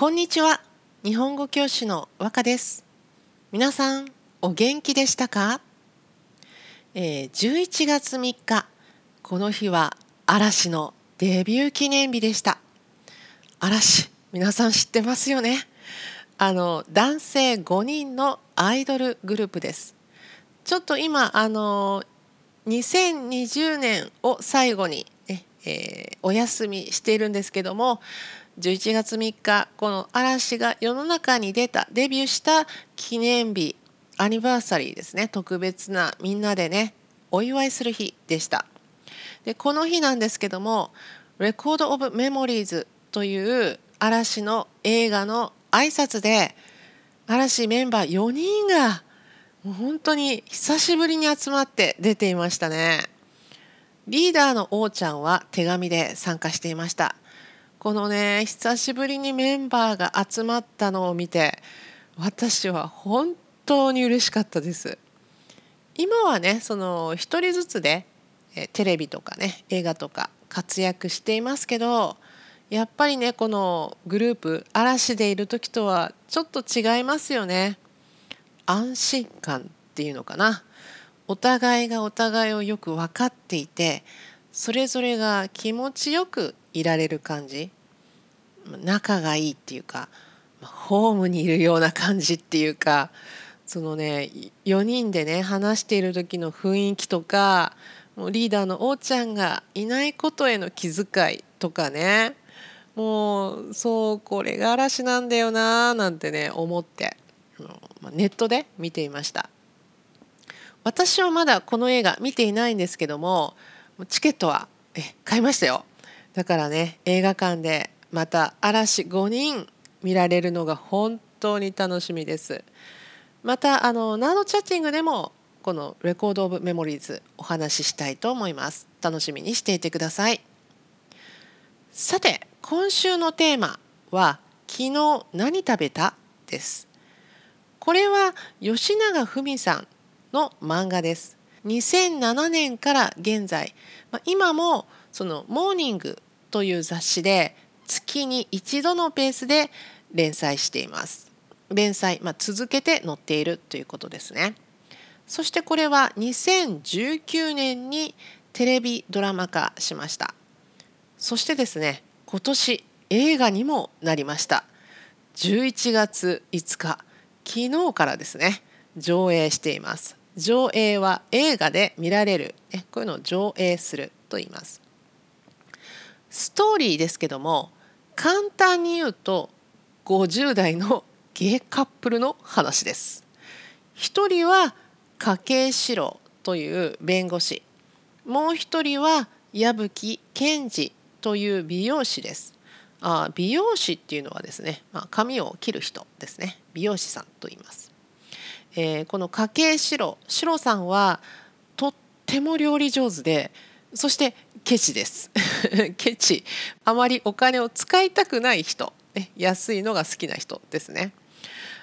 こんにちは。日本語教師の和歌です。皆さんお元気でしたか、えー、11月3日この日は嵐のデビュー記念日でした。嵐皆さん知ってますよね？あの男性5人のアイドルグループです。ちょっと今あの2020年を最後に、ねえー、お休みしているんですけども11月3日この嵐が世の中に出たデビューした記念日アニバーサリーですね。特別なみんなでねお祝いする日でした。でこの日なんですけども「レコード・オブ・メモリーズ」という嵐の映画の挨拶で嵐メンバー4人がもう本当に久しぶりに集まって出ていましたね。リーダーの王ちゃんは手紙で参加していました。このね久しぶりにメンバーが集まったのを見て私は本当に嬉しかったです。今はねその一人ずつでテレビとかね映画とか活躍していますけどやっぱりねこのグループ嵐でいる時とはちょっと違いますよね。安心感っていうのかな。お互いがお互いをよく分かっていてそれぞれが気持ちよくいられる感じ。仲がいいっていうかホームにいるような感じっていうかそのね4人でね話している時の雰囲気とかもうリーダーのおーちゃんがいないことへの気遣いとかねもうそうこれが嵐なんだよなーなんてね思ってネットで見ていました。私はまだこの映画見ていないんですけどもチケットはえ買いましたよ。だからね映画館でまた嵐5人見られるのが本当に楽しみです。またあのナードチャッティングでもこのレコード・オブ・メモリーズお話ししたいと思います。楽しみにしていてください。さて今週のテーマは昨日何食べた？です。これは吉永文さんの漫画です。2007年から現在、まあ、今もそのモーニングという雑誌で月に一度のペースで連載しています。連載、まあ、続けて載っているということですね。そしてこれは2019年にテレビドラマ化しました。そしてですね、今年映画にもなりました。11月5日、昨日からですね、上映しています。上映は映画で見られる、こういうのを上映すると言います。ストーリーですけども簡単に言うと50代のゲイカップルの話です。一人は家計史郎という弁護士もう一人は矢吹健二という美容師です。あ美容師っていうのはですね、まあ、髪を切る人ですね美容師さんと言います。えー、この家計史郎史郎さんはとっても料理上手でそしてケチです。ケチ。あまりお金を使いたくない人、ね、安いのが好きな人ですね。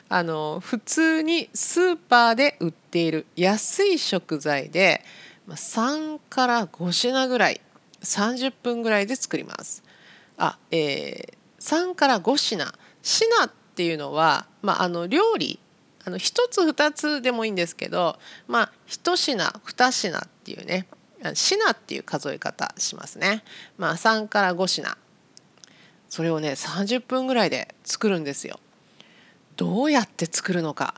あの普通にスーパーで売っている安い食材で3から5品ぐらい30分ぐらいで作ります。あ、えー、3から5品。品っていうのは、まあ、あの料理あの1つ2つでもいいんですけど、まあ、1品2品っていうね品っていう数え方しますね。まあ3から5品。それをね30分ぐらいで作るんですよ。どうやって作るのか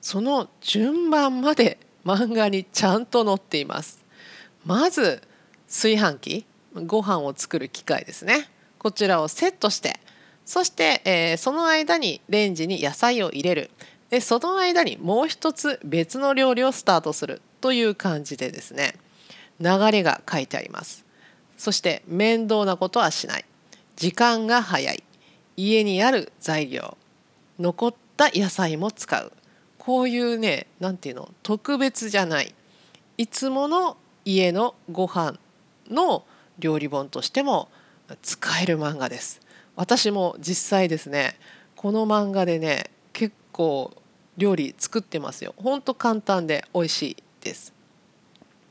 その順番まで漫画にちゃんと載っています。まず炊飯器ご飯を作る機械ですね。こちらをセットしてそして、えー、その間にレンジに野菜を入れるでその間にもう一つ別の料理をスタートするという感じでですね流れが書いてあります。そして面倒なことはしない。時間が早い。家にある材料。残った野菜も使う。こういうね何ていうの？特別じゃない。いつもの家のご飯の料理本としても使える漫画です。私も実際ですねこの漫画でね結構料理作ってますよ。ほんと簡単で美味しいです。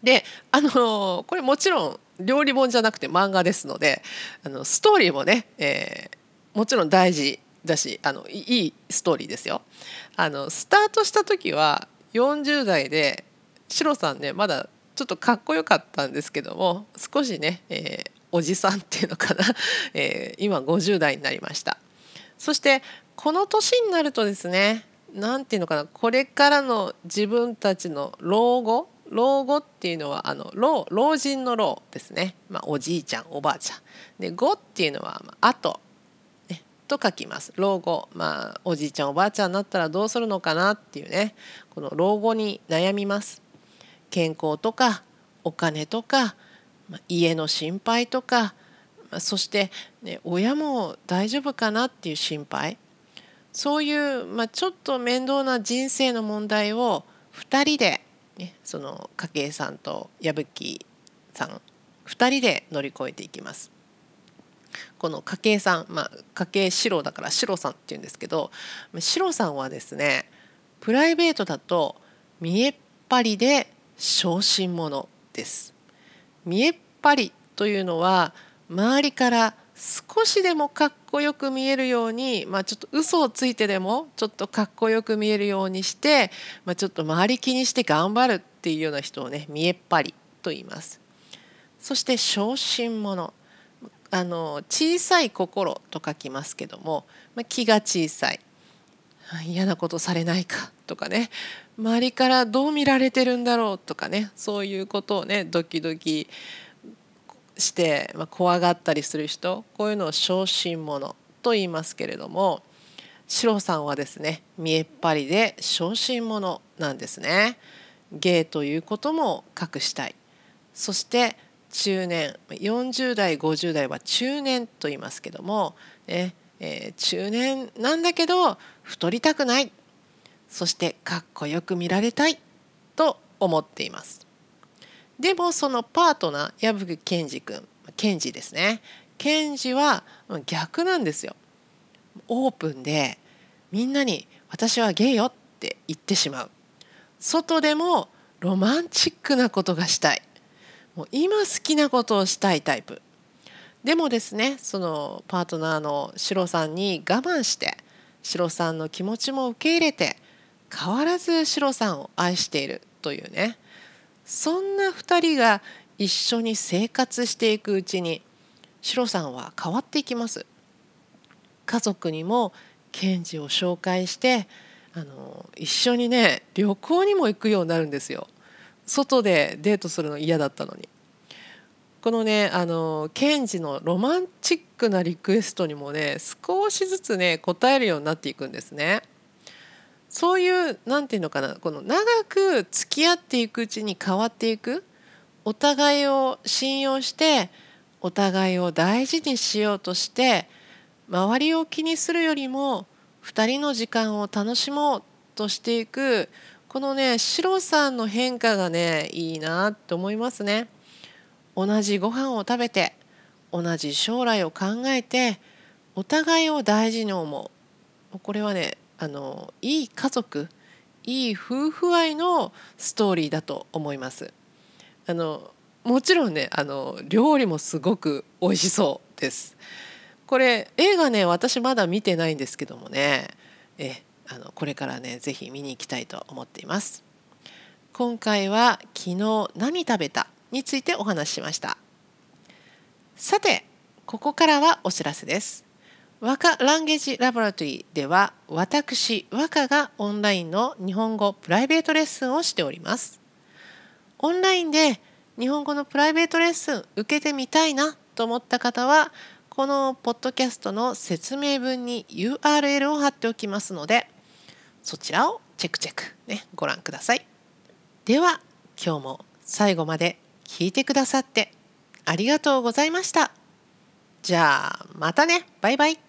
であのこれもちろん料理本じゃなくて漫画ですのであのストーリーもね、えー、もちろん大事だしあのいいストーリーですよ。あのスタートした時は40代でシロさんねまだちょっとかっこよかったんですけども少しね、えー、おじさんっていうのかな、えー、今50代になりましたそしてこの年になるとですね何て言うのかなこれからの自分たちの老後老後っていうのはあの老老人の老ですね、まあ、おじいちゃんおばあちゃん。で後っていうのは、まあ、後、ね、と書きます。老後。まあおじいちゃんおばあちゃんになったらどうするのかなっていうね。この老後に悩みます。健康とかお金とかまあ家の心配とかまあそして、ね、親も大丈夫かなっていう心配。そういう、まあ、ちょっと面倒な人生の問題を2人で、ね、その家計さんと矢吹さん2人で乗り越えていきます。この家計さん、まあ、家計白だから白さんっていうんですけど白さんはですねプライベートだと見えっ張りで小心者です。見えっ張りというのは周りから少しでもかっこよく見えるように、まあ、ちょっと嘘をついてでもちょっとかっこよく見えるようにして、まあ、ちょっと周り気にして頑張るっていうような人をね見えっ張りと言います。そして小心者。あの小さい心と書きますけども、まあ、気が小さい。嫌なことされないかとかね。周りからどう見られてるんだろうとかね。そういうことをねドキドキして、まあ、怖がったりする人こういうのを小心者と言いますけれどもシロさんはですね見えっ張りで小心者なんですね。芸ということも隠したい。そして中年40代50代は中年と言いますけども、ねえー、中年なんだけど太りたくない。そしてかっこよく見られたいと思っています。でもそのパートナー矢吹健二君健二ですね。健二は逆なんですよ。オープンでみんなに「私はゲイよ」って言ってしまう。外でもロマンチックなことがしたい。もう今好きなことをしたいタイプ。でもですねそのパートナーのシロさんに我慢してシロさんの気持ちも受け入れて変わらずシロさんを愛しているというね。そんな2人が一緒に生活していくうちにシロさんは変わっていきます。家族にもケンジを紹介してあの一緒にね旅行にも行くようになるんですよ。外でデートするの嫌だったのに。このねあのケンジのロマンチックなリクエストにもね少しずつね応えるようになっていくんですね。そういう何て言うのかなこの長く付き合っていくうちに変わっていくお互いを信用してお互いを大事にしようとして周りを気にするよりも2人の時間を楽しもうとしていくこのね白さんの変化がねいいなって思いますね。同じご飯を食べて同じ将来を考えてお互いを大事に思うこれはねあのいい家族いい夫婦愛のストーリーだと思います。あのもちろんねあの料理もすごく美味しそうです。これ映画ね私まだ見てないんですけどもねえあのこれからね是非見に行きたいと思っています。今回は昨日何食べたについてお話ししました。さてここからはお知らせです。和歌ランゲージラボラトリーでは私和歌がオンラインの日本語プライベートレッスンをしております。オンラインで日本語のプライベートレッスン受けてみたいなと思った方はこのポッドキャストの説明文に URL を貼っておきますのでそちらをチェックチェックねご覧ください。では今日も最後まで聞いてくださってありがとうございました。じゃあまたねバイバイ。